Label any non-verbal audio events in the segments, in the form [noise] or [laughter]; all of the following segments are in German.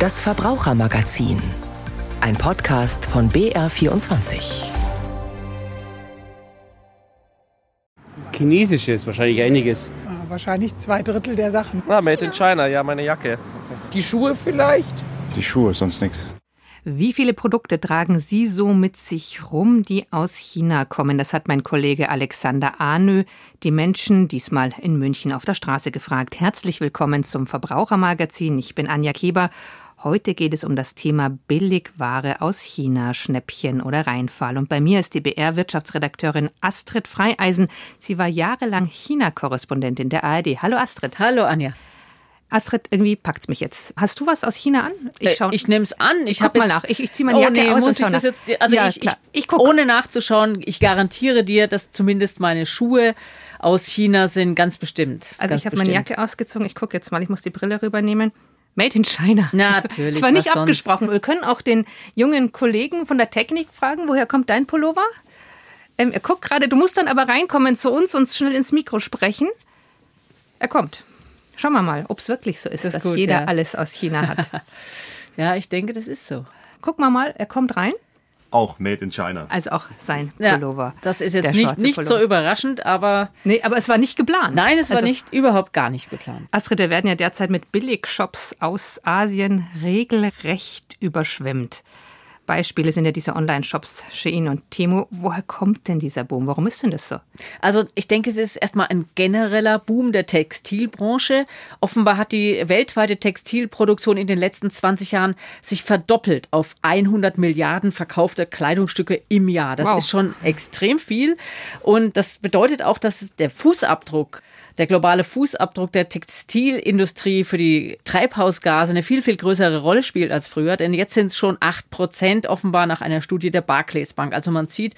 Das Verbrauchermagazin. Ein Podcast von BR24. Chinesisches, wahrscheinlich einiges. Ah, wahrscheinlich zwei Drittel der Sachen. Ah, made in China, ja, meine Jacke. Die Schuhe vielleicht? Die Schuhe, sonst nichts. Wie viele Produkte tragen Sie so mit sich rum, die aus China kommen? Das hat mein Kollege Alexander Ahnö die Menschen diesmal in München auf der Straße gefragt. Herzlich willkommen zum Verbrauchermagazin. Ich bin Anja Keber. Heute geht es um das Thema Billigware aus China, Schnäppchen oder Reinfall. Und bei mir ist die BR-Wirtschaftsredakteurin Astrid Freieisen. Sie war jahrelang China-Korrespondentin der ARD. Hallo Astrid. Hallo Anja. Astrid, irgendwie packt's mich jetzt. Hast du was aus China an? Ich, schau, ich nehme es an. Ich guck mal nach. Ich, ich ziehe meine Jacke oh, nee, aus muss und ich das jetzt, also ja, ich, ich, ich guck. ohne nachzuschauen, ich garantiere dir, dass zumindest meine Schuhe aus China sind, ganz bestimmt. Also ganz ich habe meine Jacke ausgezogen. Ich gucke jetzt mal. Ich muss die Brille rübernehmen. Made in China. Natürlich. Es war nicht abgesprochen. Sonst? Wir können auch den jungen Kollegen von der Technik fragen, woher kommt dein Pullover? Ähm, er guckt gerade, du musst dann aber reinkommen zu uns und schnell ins Mikro sprechen. Er kommt. Schauen wir mal, ob es wirklich so ist, das dass gut, jeder ja. alles aus China hat. [laughs] ja, ich denke, das ist so. Guck mal mal, er kommt rein. Auch made in China. Also auch sein Pullover. Ja, das ist jetzt nicht, nicht so überraschend, aber. Nee, aber es war nicht geplant. Nein, es war also, nicht, überhaupt gar nicht geplant. Astrid, wir werden ja derzeit mit Billigshops aus Asien regelrecht überschwemmt. Beispiele sind ja diese Online-Shops Shein und Temu. Woher kommt denn dieser Boom? Warum ist denn das so? Also ich denke, es ist erstmal ein genereller Boom der Textilbranche. Offenbar hat die weltweite Textilproduktion in den letzten 20 Jahren sich verdoppelt auf 100 Milliarden verkaufte Kleidungsstücke im Jahr. Das wow. ist schon extrem viel. Und das bedeutet auch, dass der Fußabdruck der globale Fußabdruck der Textilindustrie für die Treibhausgase eine viel, viel größere Rolle spielt als früher. Denn jetzt sind es schon acht Prozent offenbar nach einer Studie der Barclays Bank. Also man sieht,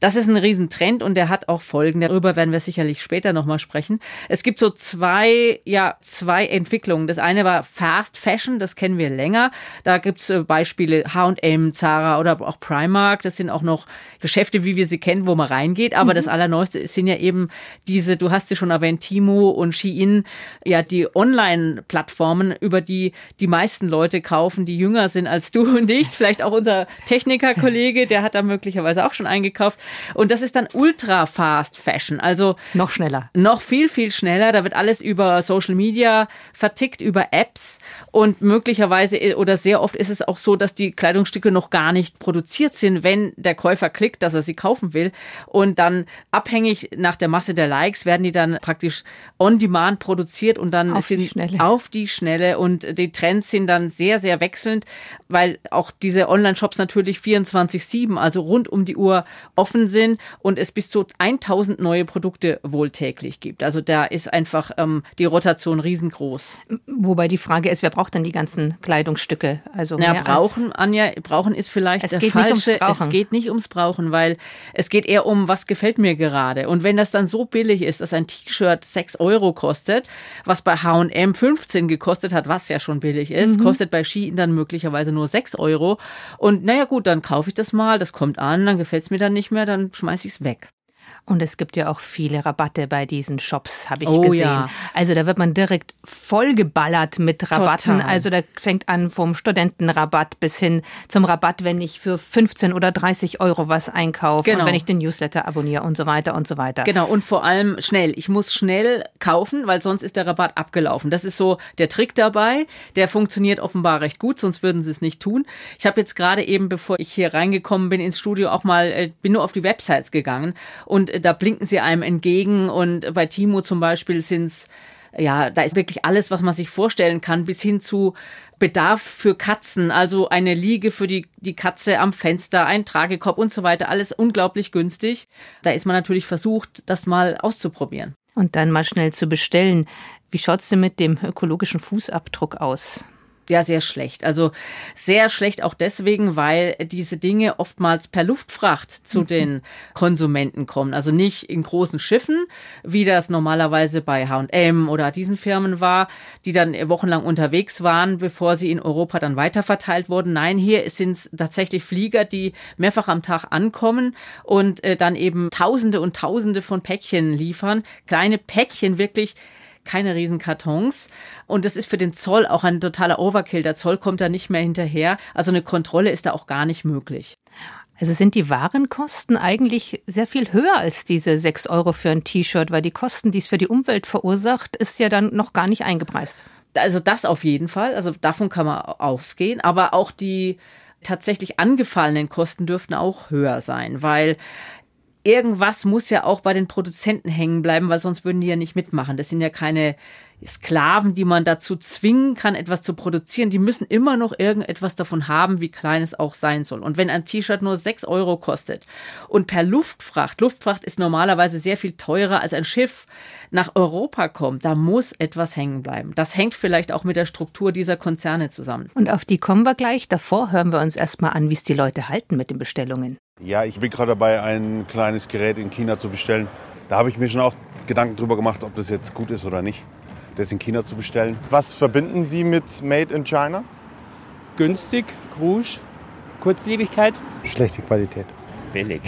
das ist ein Riesentrend und der hat auch Folgen. Darüber werden wir sicherlich später nochmal sprechen. Es gibt so zwei, ja, zwei Entwicklungen. Das eine war Fast Fashion, das kennen wir länger. Da gibt's äh, Beispiele H&M, Zara oder auch Primark. Das sind auch noch Geschäfte, wie wir sie kennen, wo man reingeht. Aber mhm. das Allerneueste sind ja eben diese, du hast sie schon erwähnt, Timo und Shein, ja, die Online-Plattformen, über die die meisten Leute kaufen, die jünger sind als du und ich. Vielleicht auch unser Techniker-Kollege, der hat da möglicherweise auch schon eingekauft. Und das ist dann ultra fast Fashion. Also noch schneller. Noch viel, viel schneller. Da wird alles über Social Media vertickt, über Apps. Und möglicherweise oder sehr oft ist es auch so, dass die Kleidungsstücke noch gar nicht produziert sind, wenn der Käufer klickt, dass er sie kaufen will. Und dann abhängig nach der Masse der Likes werden die dann praktisch on demand produziert und dann auf sind die Schnelle. auf die Schnelle. Und die Trends sind dann sehr, sehr wechselnd, weil auch diese Online-Shops natürlich 24-7, also rund um die Uhr offen sind und es bis zu 1000 neue Produkte wohl täglich gibt. Also da ist einfach ähm, die Rotation riesengroß. Wobei die Frage ist, wer braucht denn die ganzen Kleidungsstücke? Also ja, brauchen, Anja, brauchen ist vielleicht es der geht falsche. Nicht ums Brauchen. Es geht nicht ums Brauchen, weil es geht eher um, was gefällt mir gerade. Und wenn das dann so billig ist, dass ein T-Shirt 6 Euro kostet, was bei H&M 15 gekostet hat, was ja schon billig ist, mhm. kostet bei Shein dann möglicherweise nur 6 Euro. Und naja gut, dann kaufe ich das mal, das kommt an, dann gefällt es mir dann nicht mehr, dann schmeiße ich es weg. Und es gibt ja auch viele Rabatte bei diesen Shops, habe ich oh, gesehen. Ja. Also da wird man direkt vollgeballert mit Rabatten. Total. Also da fängt an vom Studentenrabatt bis hin zum Rabatt, wenn ich für 15 oder 30 Euro was einkaufe, genau. wenn ich den Newsletter abonniere und so weiter und so weiter. Genau, und vor allem schnell. Ich muss schnell kaufen, weil sonst ist der Rabatt abgelaufen. Das ist so der Trick dabei. Der funktioniert offenbar recht gut, sonst würden sie es nicht tun. Ich habe jetzt gerade eben, bevor ich hier reingekommen bin ins Studio, auch mal, äh, bin nur auf die Websites gegangen und da blinken sie einem entgegen und bei Timo zum Beispiel sind es ja, da ist wirklich alles, was man sich vorstellen kann, bis hin zu Bedarf für Katzen, also eine Liege für die, die Katze am Fenster, ein Tragekorb und so weiter, alles unglaublich günstig. Da ist man natürlich versucht, das mal auszuprobieren. Und dann mal schnell zu bestellen. Wie schaut's denn mit dem ökologischen Fußabdruck aus? Ja sehr schlecht. Also sehr schlecht auch deswegen, weil diese Dinge oftmals per Luftfracht zu mhm. den Konsumenten kommen. Also nicht in großen Schiffen, wie das normalerweise bei H&M oder diesen Firmen war, die dann wochenlang unterwegs waren, bevor sie in Europa dann weiterverteilt wurden. Nein, hier sind es tatsächlich Flieger, die mehrfach am Tag ankommen und äh, dann eben Tausende und Tausende von Päckchen liefern. Kleine Päckchen wirklich keine Riesenkartons. Und das ist für den Zoll auch ein totaler Overkill. Der Zoll kommt da nicht mehr hinterher. Also eine Kontrolle ist da auch gar nicht möglich. Also sind die Warenkosten eigentlich sehr viel höher als diese sechs Euro für ein T-Shirt, weil die Kosten, die es für die Umwelt verursacht, ist ja dann noch gar nicht eingepreist. Also das auf jeden Fall. Also davon kann man ausgehen. Aber auch die tatsächlich angefallenen Kosten dürften auch höher sein, weil irgendwas muss ja auch bei den Produzenten hängen bleiben, weil sonst würden die ja nicht mitmachen. Das sind ja keine Sklaven, die man dazu zwingen kann, etwas zu produzieren, die müssen immer noch irgendetwas davon haben, wie klein es auch sein soll. Und wenn ein T-Shirt nur sechs Euro kostet und per Luftfracht, Luftfracht ist normalerweise sehr viel teurer als ein Schiff, nach Europa kommt, da muss etwas hängen bleiben. Das hängt vielleicht auch mit der Struktur dieser Konzerne zusammen. Und auf die kommen wir gleich. Davor hören wir uns erstmal an, wie es die Leute halten mit den Bestellungen. Ja, ich bin gerade dabei, ein kleines Gerät in China zu bestellen. Da habe ich mir schon auch Gedanken drüber gemacht, ob das jetzt gut ist oder nicht das in China zu bestellen. Was verbinden Sie mit Made in China? Günstig, Rouge, Kurzlebigkeit. Schlechte Qualität. Billig.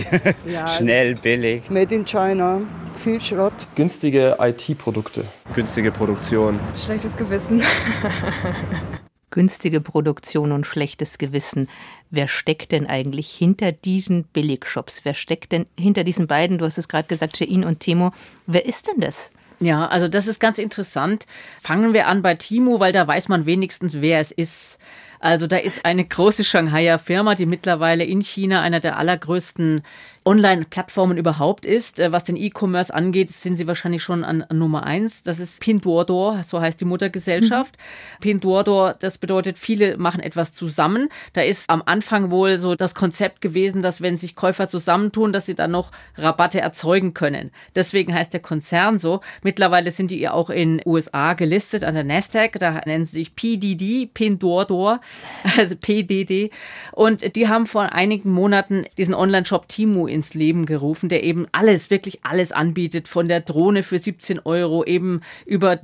Ja. [laughs] Schnell, billig. Made in China, viel Schrott. Günstige IT-Produkte. Günstige Produktion. Schlechtes Gewissen. [laughs] Günstige Produktion und schlechtes Gewissen. Wer steckt denn eigentlich hinter diesen Billigshops? Wer steckt denn hinter diesen beiden? Du hast es gerade gesagt, Shein und Timo. Wer ist denn das? Ja, also das ist ganz interessant. Fangen wir an bei Timo, weil da weiß man wenigstens, wer es ist. Also da ist eine große Shanghaier Firma, die mittlerweile in China einer der allergrößten Online-Plattformen überhaupt ist. Äh, was den E-Commerce angeht, sind sie wahrscheinlich schon an, Nummer eins. Das ist Pinduoduo, so heißt die Muttergesellschaft. Mhm. Pinduoduo, das bedeutet, viele machen etwas zusammen. Da ist am Anfang wohl so das Konzept gewesen, dass wenn sich Käufer zusammentun, dass sie dann noch Rabatte erzeugen können. Deswegen heißt der Konzern so. Mittlerweile sind die auch in USA gelistet an der Nasdaq. Da nennen sie sich PDD, Pinduoduo, [laughs] also PDD. Und die haben vor einigen Monaten diesen Online-Shop Timu ins Leben gerufen, der eben alles, wirklich alles anbietet, von der Drohne für 17 Euro eben über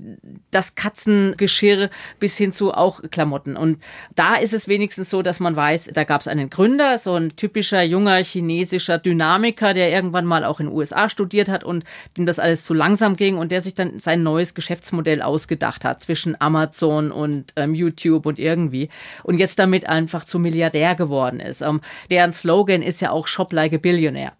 das Katzengeschirr bis hin zu auch Klamotten. Und da ist es wenigstens so, dass man weiß, da gab es einen Gründer, so ein typischer junger chinesischer Dynamiker, der irgendwann mal auch in den USA studiert hat und dem das alles zu langsam ging und der sich dann sein neues Geschäftsmodell ausgedacht hat zwischen Amazon und ähm, YouTube und irgendwie und jetzt damit einfach zu Milliardär geworden ist. Ähm, deren Slogan ist ja auch Shop like a Billionaire. Millionär.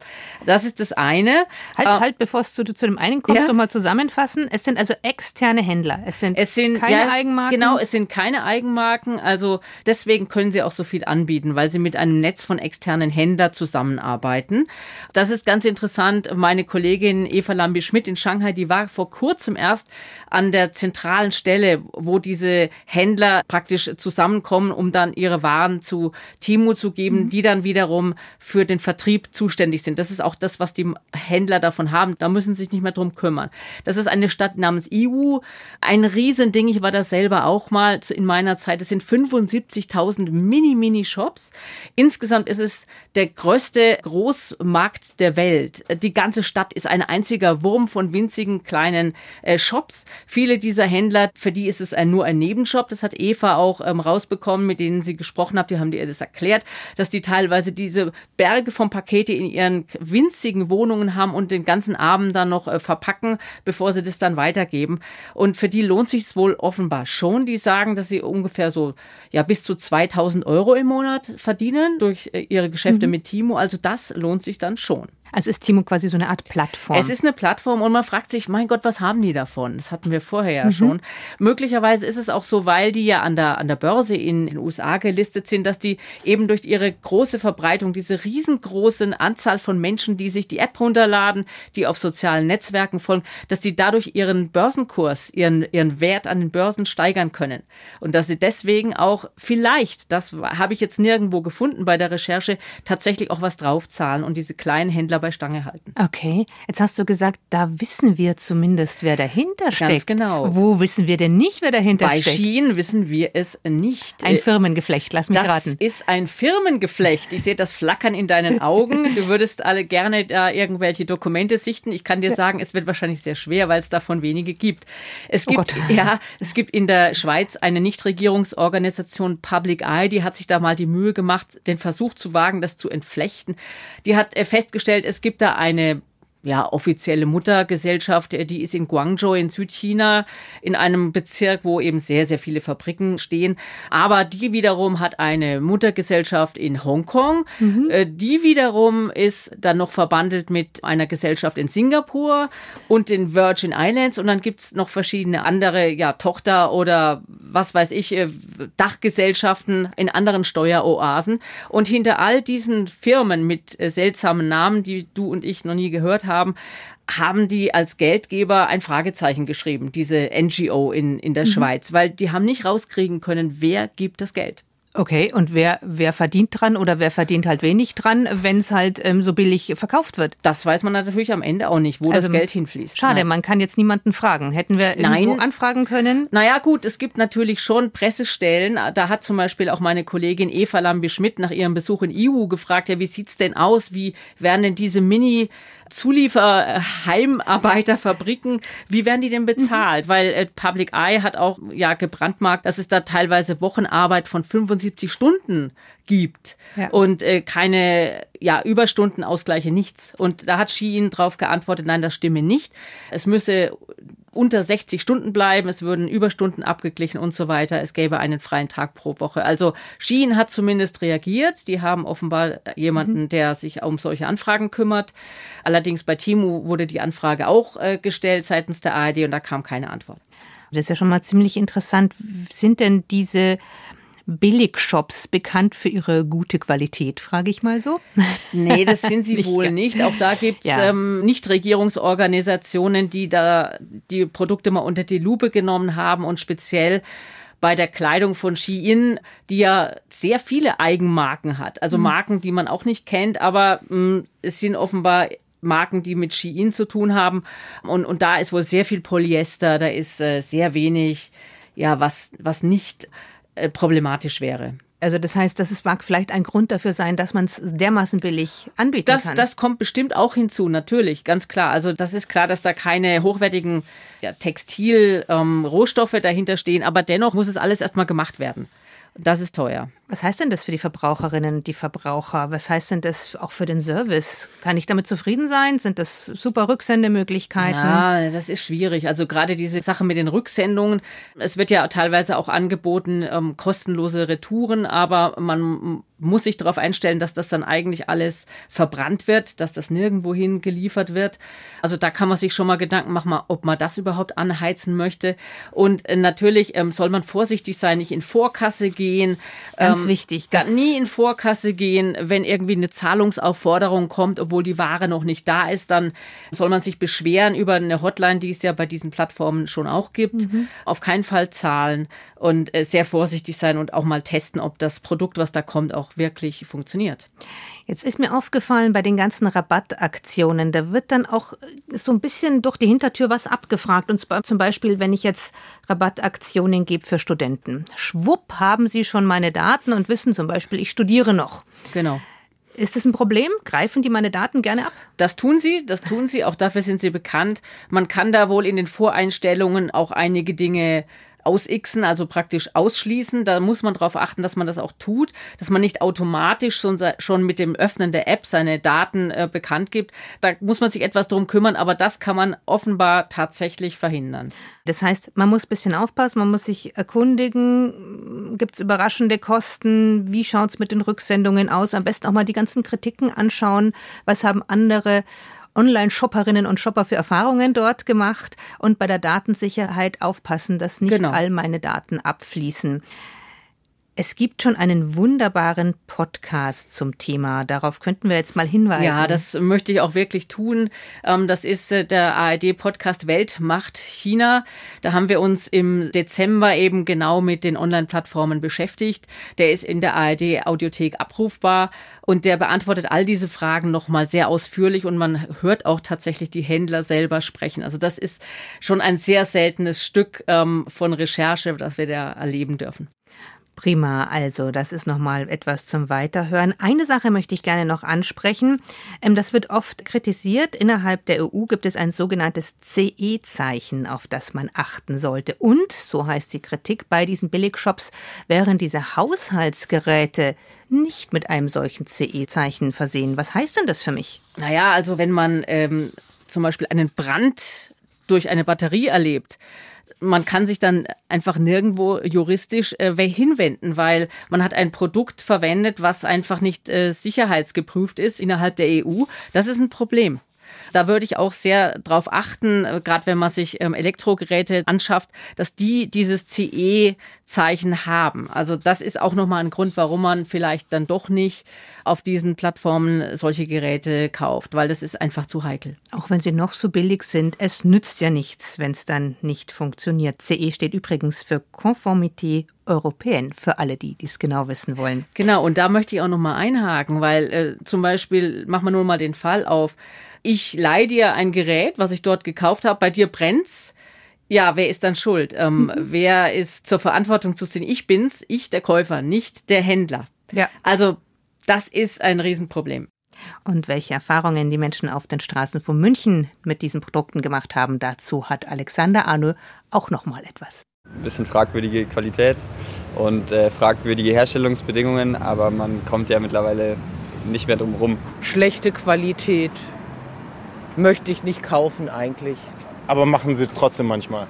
Das ist das eine. Halt, äh, halt, bevor es zu, zu dem einen kommst, ja. mal zusammenfassen. Es sind also externe Händler. Es sind, es sind keine ja, Eigenmarken. Genau, es sind keine Eigenmarken. Also deswegen können sie auch so viel anbieten, weil sie mit einem Netz von externen Händlern zusammenarbeiten. Das ist ganz interessant. Meine Kollegin Eva Lambi-Schmidt in Shanghai, die war vor kurzem erst an der zentralen Stelle, wo diese Händler praktisch zusammenkommen, um dann ihre Waren zu Timo zu geben, mhm. die dann wiederum für den Vertrieb zuständig zuständig sind. Das ist auch das, was die Händler davon haben. Da müssen sie sich nicht mehr drum kümmern. Das ist eine Stadt namens Iwu. Ein Riesending. Ich war da selber auch mal in meiner Zeit. Es sind 75.000 Mini-Mini-Shops. Insgesamt ist es der größte Großmarkt der Welt. Die ganze Stadt ist ein einziger Wurm von winzigen kleinen äh, Shops. Viele dieser Händler, für die ist es nur ein Nebenshop. Das hat Eva auch ähm, rausbekommen, mit denen sie gesprochen hat. Die haben dir das erklärt, dass die teilweise diese Berge von Pakete in ihren winzigen Wohnungen haben und den ganzen Abend dann noch äh, verpacken, bevor sie das dann weitergeben. Und für die lohnt sich es wohl offenbar schon. Die sagen, dass sie ungefähr so ja bis zu 2000 Euro im Monat verdienen durch äh, ihre Geschäfte mhm. mit Timo. Also das lohnt sich dann schon. Also ist Timo quasi so eine Art Plattform. Es ist eine Plattform und man fragt sich, mein Gott, was haben die davon? Das hatten wir vorher ja mhm. schon. Möglicherweise ist es auch so, weil die ja an der, an der Börse in den USA gelistet sind, dass die eben durch ihre große Verbreitung, diese riesengroße Anzahl von Menschen, die sich die App runterladen, die auf sozialen Netzwerken folgen, dass sie dadurch ihren Börsenkurs, ihren, ihren Wert an den Börsen steigern können. Und dass sie deswegen auch vielleicht, das habe ich jetzt nirgendwo gefunden bei der Recherche, tatsächlich auch was draufzahlen und diese kleinen Händler bei Stange halten. Okay, jetzt hast du gesagt, da wissen wir zumindest, wer dahinter steckt. Ganz genau. Wo wissen wir denn nicht, wer dahinter bei steckt? Bei Shein wissen wir es nicht. Ein Firmengeflecht, lass mich das raten. Das ist ein Firmengeflecht. Ich sehe das Flackern in deinen Augen. Du würdest alle gerne da irgendwelche Dokumente sichten. Ich kann dir sagen, es wird wahrscheinlich sehr schwer, weil es davon wenige gibt. Es oh gibt, oh ja, es gibt in der Schweiz eine Nichtregierungsorganisation Public Eye, die hat sich da mal die Mühe gemacht, den Versuch zu wagen, das zu entflechten. Die hat äh, festgestellt, es gibt da eine ja, offizielle Muttergesellschaft, äh, die ist in Guangzhou in Südchina, in einem Bezirk, wo eben sehr, sehr viele Fabriken stehen. Aber die wiederum hat eine Muttergesellschaft in Hongkong. Mhm. Äh, die wiederum ist dann noch verbandelt mit einer Gesellschaft in Singapur und den Virgin Islands. Und dann gibt's noch verschiedene andere, ja, Tochter- oder was weiß ich, äh, Dachgesellschaften in anderen Steueroasen. Und hinter all diesen Firmen mit seltsamen Namen, die du und ich noch nie gehört haben, haben, haben die als Geldgeber ein Fragezeichen geschrieben, diese NGO in, in der mhm. Schweiz, weil die haben nicht rauskriegen können, wer gibt das Geld. Okay, und wer, wer verdient dran oder wer verdient halt wenig dran, wenn es halt ähm, so billig verkauft wird? Das weiß man natürlich am Ende auch nicht, wo also, das Geld hinfließt. Schade, Nein. man kann jetzt niemanden fragen. Hätten wir irgendwo Nein. anfragen können? Naja gut, es gibt natürlich schon Pressestellen. Da hat zum Beispiel auch meine Kollegin Eva Lambi-Schmidt nach ihrem Besuch in EU gefragt, ja, wie sieht's denn aus? Wie werden denn diese Mini- Zulieferheimarbeiterfabriken, wie werden die denn bezahlt? Mhm. Weil äh, Public Eye hat auch ja gebrandmarkt, dass es da teilweise Wochenarbeit von 75 Stunden gibt ja. und äh, keine ja Überstundenausgleiche nichts. Und da hat Shein drauf geantwortet, nein, das stimme nicht. Es müsse unter 60 Stunden bleiben, es würden Überstunden abgeglichen und so weiter. Es gäbe einen freien Tag pro Woche. Also Shein hat zumindest reagiert. Die haben offenbar jemanden, mhm. der sich um solche Anfragen kümmert. Allerdings bei Timu wurde die Anfrage auch äh, gestellt seitens der ARD und da kam keine Antwort. Das ist ja schon mal ziemlich interessant. Sind denn diese Billigshops bekannt für ihre gute Qualität, frage ich mal so? [laughs] Nee, das sind sie nicht wohl nicht. Auch da gibt es ja. ähm, Nichtregierungsorganisationen, die da die Produkte mal unter die Lupe genommen haben und speziell bei der Kleidung von Shein, die ja sehr viele Eigenmarken hat. Also mhm. Marken, die man auch nicht kennt, aber mh, mm, es sind offenbar Marken, die mit Shein zu tun haben. Und, und da ist wohl sehr viel Polyester, da ist äh, sehr wenig, ja, was, was nicht problematisch wäre. Also das heißt, das mag vielleicht ein Grund dafür sein, dass man es dermaßen billig anbieten das, kann. Das kommt bestimmt auch hinzu, natürlich, ganz klar. Also das ist klar, dass da keine hochwertigen ja, Textilrohstoffe ähm, dahinter stehen, aber dennoch muss es alles erstmal gemacht werden. Das ist teuer. Was heißt denn das für die Verbraucherinnen, die Verbraucher? Was heißt denn das auch für den Service? Kann ich damit zufrieden sein? Sind das super Rücksendemöglichkeiten? Ja, das ist schwierig. Also gerade diese Sache mit den Rücksendungen. Es wird ja teilweise auch angeboten, ähm, kostenlose Retouren, aber man muss sich darauf einstellen, dass das dann eigentlich alles verbrannt wird, dass das nirgendwohin geliefert wird. Also da kann man sich schon mal Gedanken machen, ob man das überhaupt anheizen möchte. Und äh, natürlich ähm, soll man vorsichtig sein, nicht in Vorkasse gehen. Ähm, Ganz wichtig. Das nie in Vorkasse gehen, wenn irgendwie eine Zahlungsaufforderung kommt, obwohl die Ware noch nicht da ist, dann soll man sich beschweren über eine Hotline, die es ja bei diesen Plattformen schon auch gibt. Mhm. Auf keinen Fall zahlen und äh, sehr vorsichtig sein und auch mal testen, ob das Produkt, was da kommt, auch wirklich funktioniert. Jetzt ist mir aufgefallen, bei den ganzen Rabattaktionen, da wird dann auch so ein bisschen durch die Hintertür was abgefragt. Und zwar zum Beispiel, wenn ich jetzt Rabattaktionen gebe für Studenten. Schwupp haben sie schon meine Daten und wissen zum Beispiel, ich studiere noch. Genau. Ist das ein Problem? Greifen die meine Daten gerne ab? Das tun sie, das tun sie. Auch dafür sind sie bekannt. Man kann da wohl in den Voreinstellungen auch einige Dinge ausixen, also praktisch ausschließen. Da muss man darauf achten, dass man das auch tut, dass man nicht automatisch schon, schon mit dem Öffnen der App seine Daten äh, bekannt gibt. Da muss man sich etwas drum kümmern, aber das kann man offenbar tatsächlich verhindern. Das heißt, man muss ein bisschen aufpassen, man muss sich erkundigen, gibt es überraschende Kosten, wie schaut es mit den Rücksendungen aus, am besten auch mal die ganzen Kritiken anschauen, was haben andere Online-Shopperinnen und Shopper für Erfahrungen dort gemacht und bei der Datensicherheit aufpassen, dass nicht genau. all meine Daten abfließen. Es gibt schon einen wunderbaren Podcast zum Thema. Darauf könnten wir jetzt mal hinweisen. Ja, das möchte ich auch wirklich tun. Ähm, das ist äh, der ARD-Podcast Weltmacht China. Da haben wir uns im Dezember eben genau mit den Online-Plattformen beschäftigt. Der ist in der ARD-Audiothek abrufbar und der beantwortet all diese Fragen nochmal sehr ausführlich und man hört auch tatsächlich die Händler selber sprechen. Also das ist schon ein sehr seltenes Stück ähm, von Recherche, das wir da erleben dürfen. Prima, also das ist nochmal etwas zum Weiterhören. Eine Sache möchte ich gerne noch ansprechen. Ähm, das wird oft kritisiert. Innerhalb der EU gibt es ein sogenanntes CE-Zeichen, auf das man achten sollte. Und, so heißt die Kritik, bei diesen Billigshops wären diese Haushaltsgeräte nicht mit einem solchen CE-Zeichen versehen. Was heißt denn das für mich? Naja, also wenn man ähm, zum Beispiel einen Brand durch eine Batterie erlebt, man kann sich dann einfach nirgendwo juristisch äh, hinwenden, weil man hat ein Produkt verwendet, was einfach nicht äh, sicherheitsgeprüft ist innerhalb der EU. Das ist ein Problem. Da würde ich auch sehr darauf achten, äh, gerade wenn man sich ähm, Elektrogeräte anschafft, dass die dieses CE-Zeichen haben. Also das ist auch nochmal ein Grund, warum man vielleicht dann doch nicht auf diesen Plattformen solche Geräte kauft, weil das ist einfach zu heikel. Auch wenn sie noch so billig sind, es nützt ja nichts, wenn es dann nicht funktioniert. CE steht übrigens für Conformité Europäen, für alle, die dies genau wissen wollen. Genau, und da möchte ich auch nochmal einhaken, weil äh, zum Beispiel, machen wir nur mal den Fall auf, ich leihe dir ein Gerät, was ich dort gekauft habe, bei dir brennt's. Ja, wer ist dann schuld? Ähm, mhm. Wer ist zur Verantwortung zu ziehen? Ich bin's, ich der Käufer, nicht der Händler. Ja. Also das ist ein Riesenproblem. Und welche Erfahrungen die Menschen auf den Straßen von München mit diesen Produkten gemacht haben, dazu hat Alexander Arnö auch noch mal etwas. Ein bisschen fragwürdige Qualität und äh, fragwürdige Herstellungsbedingungen, aber man kommt ja mittlerweile nicht mehr drum rum. Schlechte Qualität möchte ich nicht kaufen eigentlich. Aber machen sie trotzdem manchmal.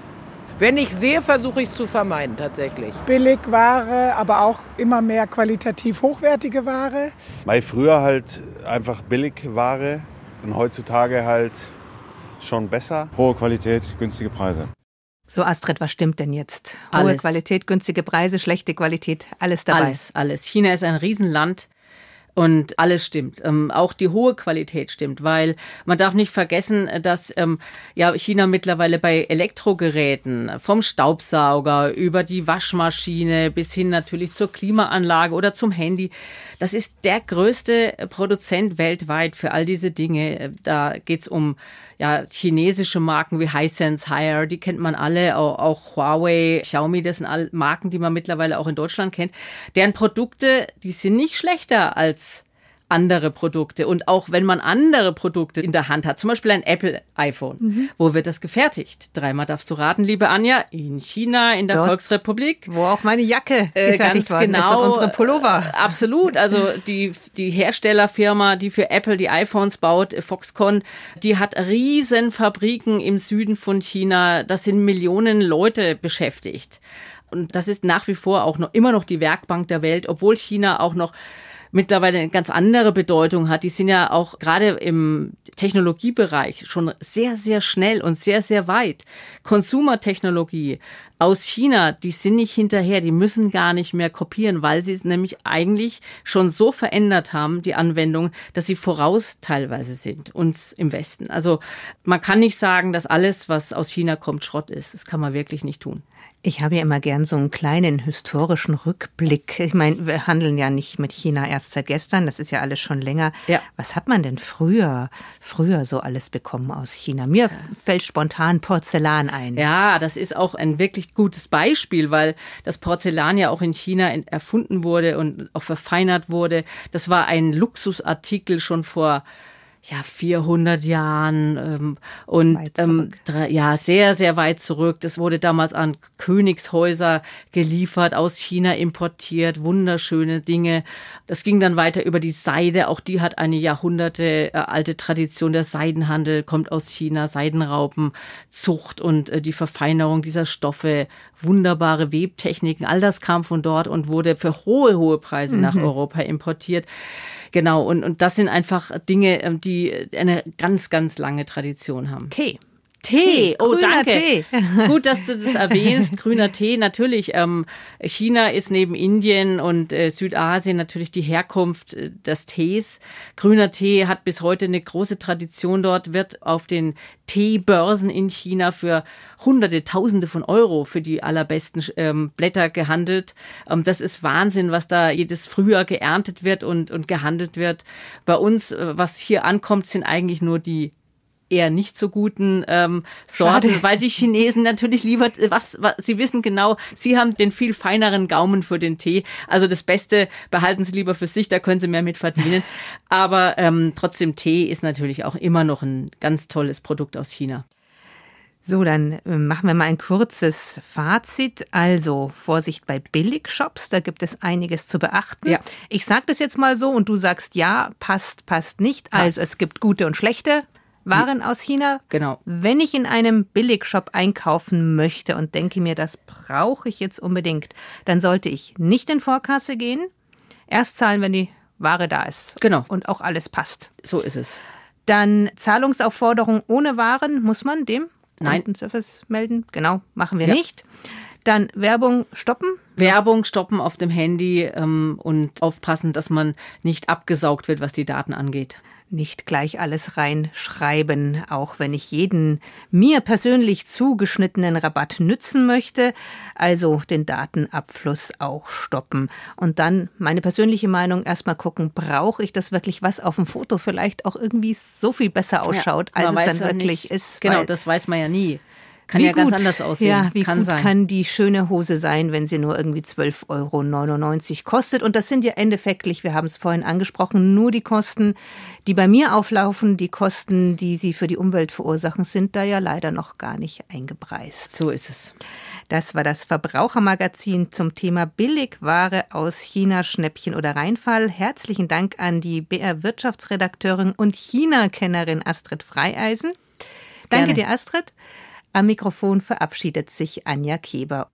Wenn ich sehe, versuche ich es zu vermeiden tatsächlich. Billigware, aber auch immer mehr qualitativ hochwertige Ware. Weil früher halt einfach Billigware und heutzutage halt schon besser. Hohe Qualität, günstige Preise. So Astrid, was stimmt denn jetzt? Hohe alles. Qualität, günstige Preise, schlechte Qualität, alles dabei. Alles, alles. China ist ein Riesenland. Und alles stimmt. Ähm, auch die hohe Qualität stimmt, weil man darf nicht vergessen, dass ähm, ja China mittlerweile bei Elektrogeräten vom Staubsauger über die Waschmaschine bis hin natürlich zur Klimaanlage oder zum Handy, das ist der größte Produzent weltweit für all diese Dinge. Da geht's um ja, chinesische Marken wie Hisense, Haier, die kennt man alle, auch, auch Huawei, Xiaomi, das sind alle Marken, die man mittlerweile auch in Deutschland kennt. Deren Produkte, die sind nicht schlechter als andere Produkte. Und auch wenn man andere Produkte in der Hand hat, zum Beispiel ein Apple iPhone, mhm. wo wird das gefertigt? Dreimal darfst du raten, liebe Anja, in China, in der Dort, Volksrepublik. Wo auch meine Jacke äh, gefertigt äh, worden genau, ist, doch unsere Pullover. Äh, absolut. Also die, die Herstellerfirma, die für Apple die iPhones baut, Foxconn, die hat riesen Fabriken im Süden von China. Das sind Millionen Leute beschäftigt. Und das ist nach wie vor auch noch immer noch die Werkbank der Welt, obwohl China auch noch mittlerweile eine ganz andere Bedeutung hat. Die sind ja auch gerade im Technologiebereich schon sehr, sehr schnell und sehr, sehr weit. Konsumertechnologie aus China, die sind nicht hinterher, die müssen gar nicht mehr kopieren, weil sie es nämlich eigentlich schon so verändert haben, die Anwendung, dass sie voraus teilweise sind, uns im Westen. Also man kann nicht sagen, dass alles, was aus China kommt, Schrott ist. Das kann man wirklich nicht tun. Ich habe ja immer gern so einen kleinen historischen Rückblick. Ich meine, wir handeln ja nicht mit China erst seit gestern, das ist ja alles schon länger. Ja. Was hat man denn früher, früher so alles bekommen aus China? Mir ja. fällt spontan Porzellan ein. Ja, das ist auch ein wirklich gutes Beispiel, weil das Porzellan ja auch in China erfunden wurde und auch verfeinert wurde. Das war ein Luxusartikel schon vor ja 400 Jahren ähm, und ähm, ja sehr sehr weit zurück. Das wurde damals an Königshäuser geliefert, aus China importiert, wunderschöne Dinge. Das ging dann weiter über die Seide. Auch die hat eine Jahrhunderte äh, alte Tradition. Der Seidenhandel kommt aus China, Seidenraupen, Zucht und äh, die Verfeinerung dieser Stoffe, wunderbare Webtechniken. All das kam von dort und wurde für hohe hohe Preise mhm. nach Europa importiert. Genau, und, und das sind einfach Dinge, ähm, die eine ganz, ganz lange Tradition haben. Tee. Tee, oh grüner danke. Tee. [laughs] Gut, dass du das erwähnst. Grüner Tee, natürlich. Ähm, China ist neben Indien und äh, Südasien natürlich die Herkunft äh, des Tees. Grüner Tee hat bis heute eine große Tradition dort, wird auf den Teebörsen in China für Hunderte, Tausende von Euro für die allerbesten ähm, Blätter gehandelt. Ähm, das ist Wahnsinn, was da jedes Frühjahr geerntet wird und, und gehandelt wird. Bei uns, äh, was hier ankommt, sind eigentlich nur die eher nicht so guten ähm, Sorten, Schade. weil die Chinesen natürlich lieber was, was sie wissen genau, sie haben den viel feineren Gaumen für den Tee. Also das Beste behalten sie lieber für sich, da können sie mehr mit verdienen. [laughs] Aber ähm, trotzdem Tee ist natürlich auch immer noch ein ganz tolles Produkt aus China. So, dann äh, machen wir mal ein kurzes Fazit. Also Vorsicht bei Billigshops, da gibt es einiges zu beachten. Ja. Ich sage das jetzt mal so und du sagst ja, passt, passt nicht. Passt. Also es gibt gute und schlechte Waren aus China. Genau. Wenn ich in einem Billigshop einkaufen möchte und denke mir, das brauche ich jetzt unbedingt, dann sollte ich nicht in Vorkasse gehen. Erst zahlen, wenn die Ware da ist. Genau. Und auch alles passt. So ist es. Dann Zahlungsaufforderung ohne Waren muss man dem Nein. Kundenservice melden. Genau, machen wir Ja. nicht. Dann Werbung stoppen. Werbung stoppen auf dem Handy ähm, und aufpassen, dass man nicht abgesaugt wird, was die Daten angeht. Nicht gleich alles reinschreiben, auch wenn ich jeden mir persönlich zugeschnittenen Rabatt nützen möchte. Also den Datenabfluss auch stoppen. Und dann meine persönliche Meinung erstmal gucken, brauche ich das wirklich, was auf dem Foto vielleicht auch irgendwie so viel besser ausschaut, Ja, als es dann ja wirklich nicht. ist. Genau, das weiß man ja nie. Kann wie ja gut, ganz anders aussehen. Ja, wie kann gut sein. kann die schöne Hose sein, wenn sie nur irgendwie 12,99 Euro kostet. Und das sind ja endeffektlich, wir haben es vorhin angesprochen, nur die Kosten, die bei mir auflaufen. Die Kosten, die sie für die Umwelt verursachen, sind da ja leider noch gar nicht eingepreist. So ist es. Das war das Verbrauchermagazin zum Thema Billigware aus China, Schnäppchen oder Reinfall. Herzlichen Dank an die BR Wirtschaftsredakteurin und China-Kennerin Astrid Freieisen. Danke Gerne. dir, Astrid. Am Mikrofon verabschiedet sich Anja Keber.